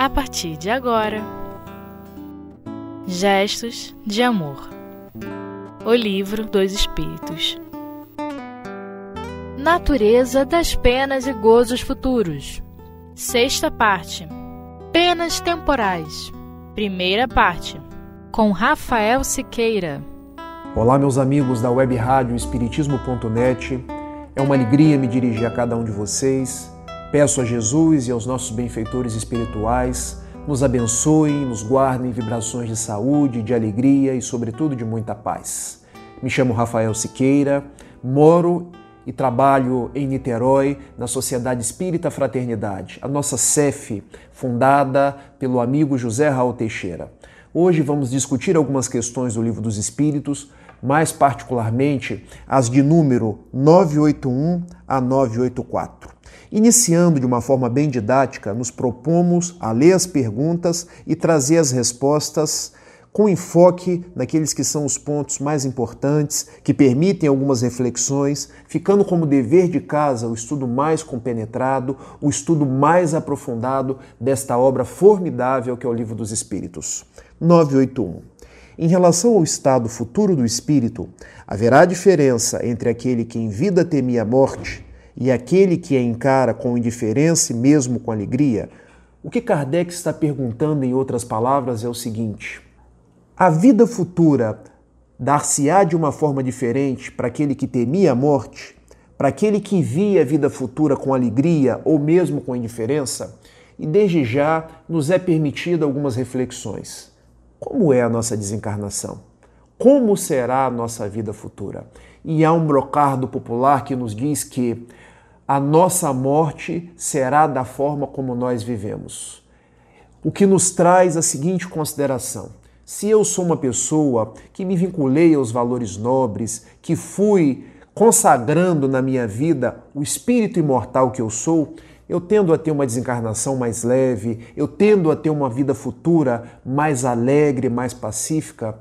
a partir de agora. Gestos de Amor. O Livro dos Espíritos. Natureza das Penas e Gozos Futuros. Sexta parte. Penas Temporais. Primeira parte. Com Rafael Siqueira. Olá, meus amigos da web rádio Espiritismo.net. É uma alegria me dirigir a cada um de vocês Peço a Jesus e aos nossos benfeitores espirituais nos abençoem, nos guardem vibrações de saúde, de alegria e, sobretudo, de muita paz. Me chamo Rafael Siqueira, moro e trabalho em Niterói, na Sociedade Espírita Fraternidade, a nossa CEF, fundada pelo amigo José Raul Teixeira. Hoje vamos discutir algumas questões do Livro dos Espíritos, mais particularmente as de número 981 a 984. Iniciando de uma forma bem didática, nos propomos a ler as perguntas e trazer as respostas com enfoque naqueles que são os pontos mais importantes, que permitem algumas reflexões, ficando como dever de casa o estudo mais compenetrado, o estudo mais aprofundado desta obra formidável que é o Livro dos Espíritos. 981. Em relação ao estado futuro do espírito, haverá diferença entre aquele que em vida temia a morte e aquele que a encara com indiferença e mesmo com alegria, o que Kardec está perguntando, em outras palavras, é o seguinte: a vida futura dar-se-á de uma forma diferente para aquele que temia a morte, para aquele que via a vida futura com alegria ou mesmo com indiferença? E desde já nos é permitida algumas reflexões. Como é a nossa desencarnação? Como será a nossa vida futura? E há um brocardo popular que nos diz que a nossa morte será da forma como nós vivemos. O que nos traz a seguinte consideração: se eu sou uma pessoa que me vinculei aos valores nobres, que fui consagrando na minha vida o espírito imortal que eu sou, eu tendo a ter uma desencarnação mais leve, eu tendo a ter uma vida futura mais alegre, mais pacífica.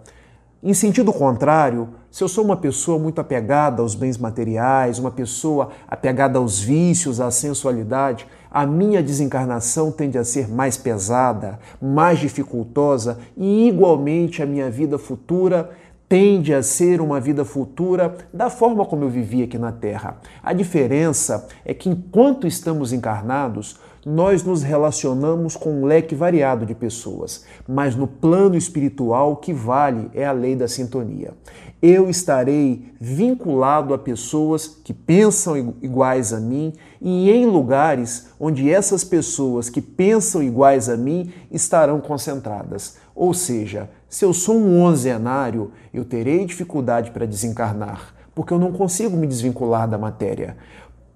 Em sentido contrário, se eu sou uma pessoa muito apegada aos bens materiais, uma pessoa apegada aos vícios, à sensualidade, a minha desencarnação tende a ser mais pesada, mais dificultosa e, igualmente, a minha vida futura tende a ser uma vida futura da forma como eu vivi aqui na Terra. A diferença é que enquanto estamos encarnados, nós nos relacionamos com um leque variado de pessoas, mas no plano espiritual o que vale é a lei da sintonia. Eu estarei vinculado a pessoas que pensam iguais a mim e em lugares onde essas pessoas que pensam iguais a mim estarão concentradas. Ou seja, se eu sou um onzenário, eu terei dificuldade para desencarnar, porque eu não consigo me desvincular da matéria.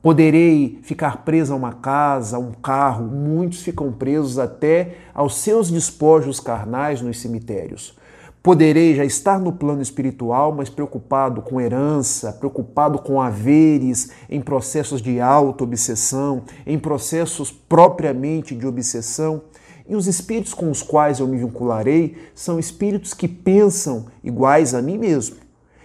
Poderei ficar preso a uma casa, a um carro, muitos ficam presos até aos seus despojos carnais nos cemitérios. Poderei já estar no plano espiritual, mas preocupado com herança, preocupado com haveres, em processos de auto-obsessão, em processos propriamente de obsessão. E os espíritos com os quais eu me vincularei são espíritos que pensam iguais a mim mesmo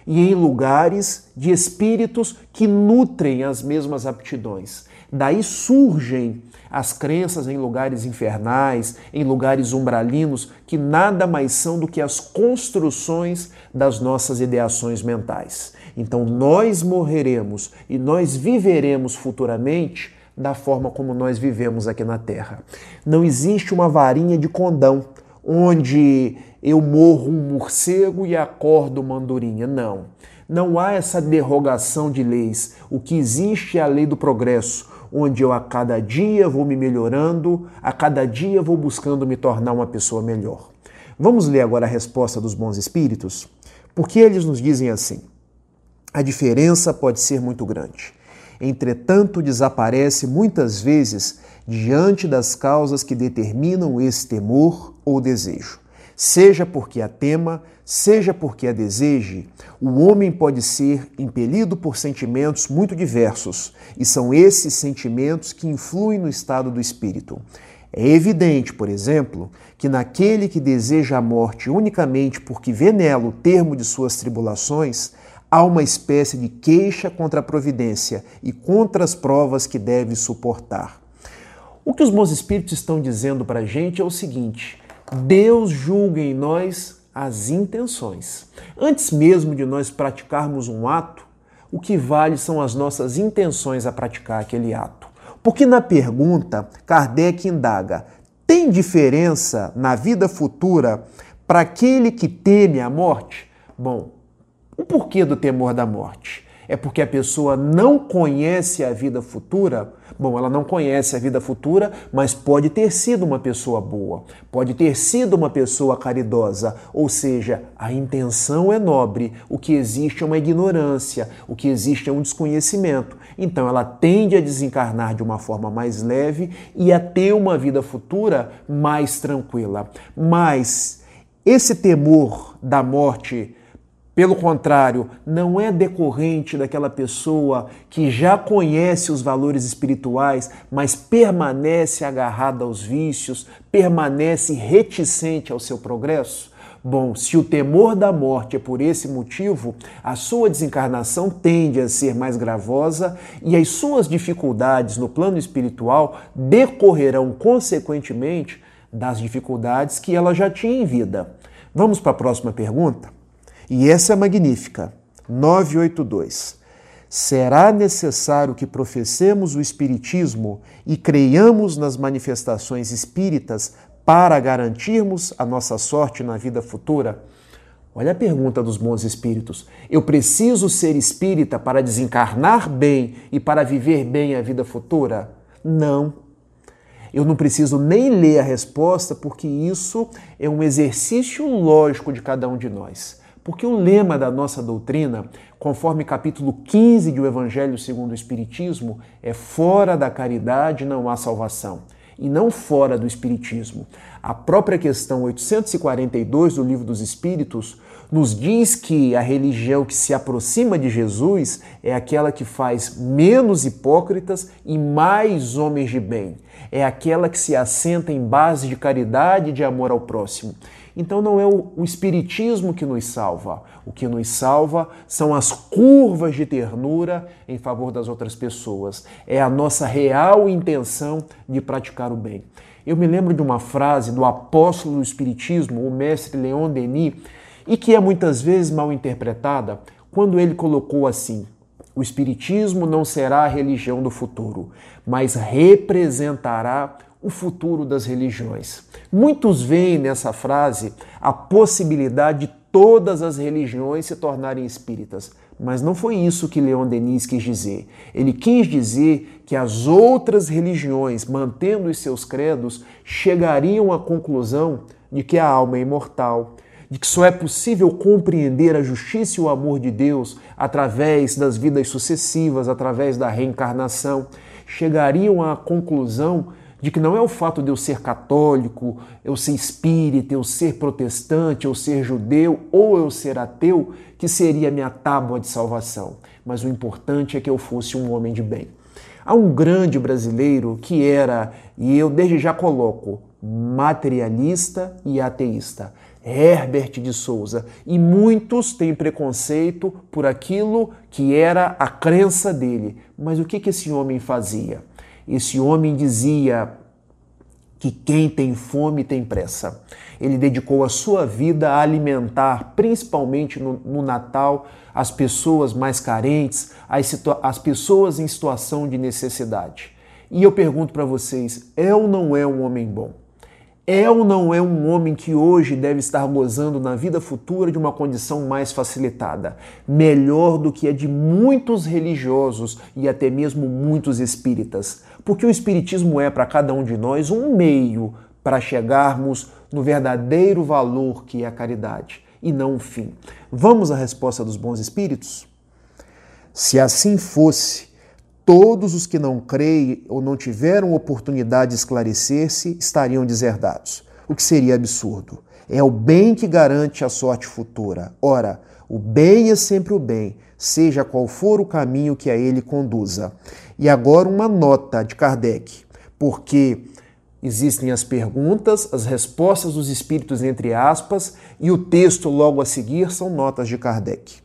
e em lugares de espíritos que nutrem as mesmas aptidões. Daí surgem as crenças em lugares infernais, em lugares umbralinos, que nada mais são do que as construções das nossas ideações mentais. Então nós morreremos e nós viveremos futuramente da forma como nós vivemos aqui na Terra. Não existe uma varinha de condão onde eu morro um morcego e acordo uma andorinha. Não. Não há essa derrogação de leis. O que existe é a lei do progresso, onde eu a cada dia vou me melhorando, a cada dia vou buscando me tornar uma pessoa melhor. Vamos ler agora a resposta dos bons espíritos? Porque eles nos dizem assim: a diferença pode ser muito grande. Entretanto, desaparece muitas vezes diante das causas que determinam esse temor ou desejo. Seja porque a tema, seja porque a deseje, o homem pode ser impelido por sentimentos muito diversos, e são esses sentimentos que influem no estado do espírito. É evidente, por exemplo, que naquele que deseja a morte unicamente porque vê nela o termo de suas tribulações, há uma espécie de queixa contra a providência e contra as provas que deve suportar. O que os bons espíritos estão dizendo para a gente é o seguinte: Deus julga em nós as intenções. Antes mesmo de nós praticarmos um ato, o que vale são as nossas intenções a praticar aquele ato. Porque na pergunta, Kardec indaga: tem diferença na vida futura para aquele que teme a morte? Bom, o porquê do temor da morte? É porque a pessoa não conhece a vida futura? Bom, ela não conhece a vida futura, mas pode ter sido uma pessoa boa, pode ter sido uma pessoa caridosa, ou seja, a intenção é nobre, o que existe é uma ignorância, o que existe é um desconhecimento. Então ela tende a desencarnar de uma forma mais leve e a ter uma vida futura mais tranquila. Mas esse temor da morte pelo contrário, não é decorrente daquela pessoa que já conhece os valores espirituais, mas permanece agarrada aos vícios, permanece reticente ao seu progresso? Bom, se o temor da morte é por esse motivo, a sua desencarnação tende a ser mais gravosa e as suas dificuldades no plano espiritual decorrerão, consequentemente, das dificuldades que ela já tinha em vida. Vamos para a próxima pergunta? E essa é magnífica. 982. Será necessário que professemos o Espiritismo e creiamos nas manifestações espíritas para garantirmos a nossa sorte na vida futura? Olha a pergunta dos bons espíritos. Eu preciso ser espírita para desencarnar bem e para viver bem a vida futura? Não. Eu não preciso nem ler a resposta, porque isso é um exercício lógico de cada um de nós. Porque o lema da nossa doutrina, conforme capítulo 15 do Evangelho segundo o Espiritismo, é fora da caridade não há salvação. E não fora do Espiritismo. A própria questão 842 do Livro dos Espíritos nos diz que a religião que se aproxima de Jesus é aquela que faz menos hipócritas e mais homens de bem. É aquela que se assenta em base de caridade e de amor ao próximo. Então não é o, Espiritismo que nos salva. O que nos salva são as curvas de ternura em favor das outras pessoas. É a nossa real intenção de praticar o bem. Eu me lembro de uma frase do apóstolo do Espiritismo, o mestre Leon Denis, e que é muitas vezes mal interpretada, quando ele colocou assim: o Espiritismo não será a religião do futuro, mas representará o futuro das religiões. Muitos veem nessa frase a possibilidade de todas as religiões se tornarem espíritas, mas não foi isso que Leon Denis quis dizer. Ele quis dizer que as outras religiões, mantendo os seus credos, chegariam à conclusão de que a alma é imortal, de que só é possível compreender a justiça e o amor de Deus através das vidas sucessivas, através da reencarnação, chegariam à conclusão de que não é o fato de eu ser católico, eu ser espírita, eu ser protestante, eu ser judeu ou eu ser ateu que seria minha tábua de salvação, mas o importante é que eu fosse um homem de bem. Há um grande brasileiro que era, e eu desde já coloco, materialista e ateísta, Herbert de Souza, e muitos têm preconceito por aquilo que era a crença dele. Mas o que, que esse homem fazia? Esse homem dizia que quem tem fome tem pressa. Ele dedicou a sua vida a alimentar, principalmente no, no Natal, as pessoas mais carentes, as, as pessoas em situação de necessidade. E eu pergunto para vocês: é ou não é um homem bom? É ou não é um homem que hoje deve estar gozando na vida futura de uma condição mais facilitada, melhor do que a de muitos religiosos e até mesmo muitos espíritas? Porque o espiritismo é para cada um de nós um meio para chegarmos no verdadeiro valor que é a caridade e não um fim. Vamos à resposta dos bons espíritos? Se assim fosse, todos os que não creem ou não tiveram oportunidade de esclarecer-se estariam deserdados, o que seria absurdo. É o bem que garante a sorte futura. Ora, o bem é sempre o bem, seja qual for o caminho que a ele conduza. E agora uma nota de Kardec, porque existem as perguntas, as respostas dos espíritos, entre aspas, e o texto logo a seguir são notas de Kardec.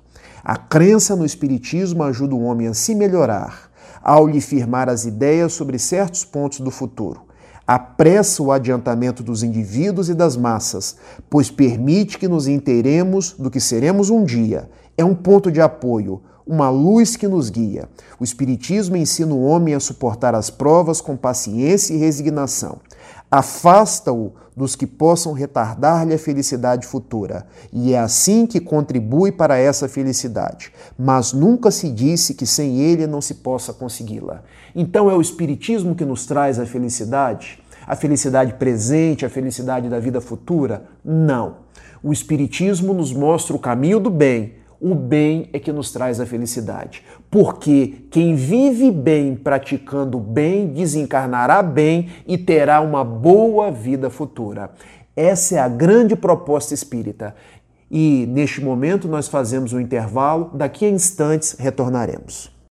A crença no Espiritismo ajuda o homem a se melhorar ao lhe firmar as ideias sobre certos pontos do futuro. apressa o adiantamento dos indivíduos e das massas, pois permite que nos inteiremos do que seremos um dia. É um ponto de apoio, uma luz que nos guia. O Espiritismo ensina o homem a suportar as provas com paciência e resignação. Afasta-o dos que possam retardar-lhe a felicidade futura, e é assim que contribui para essa felicidade. Mas nunca se disse que sem ele não se possa consegui-la. Então é o Espiritismo que nos traz a felicidade? A felicidade presente, a felicidade da vida futura? Não. O Espiritismo nos mostra o caminho do bem, o bem é que nos traz a felicidade. Porque quem vive bem praticando bem desencarnará bem e terá uma boa vida futura. Essa é a grande proposta espírita. E neste momento nós fazemos um intervalo, daqui a instantes retornaremos.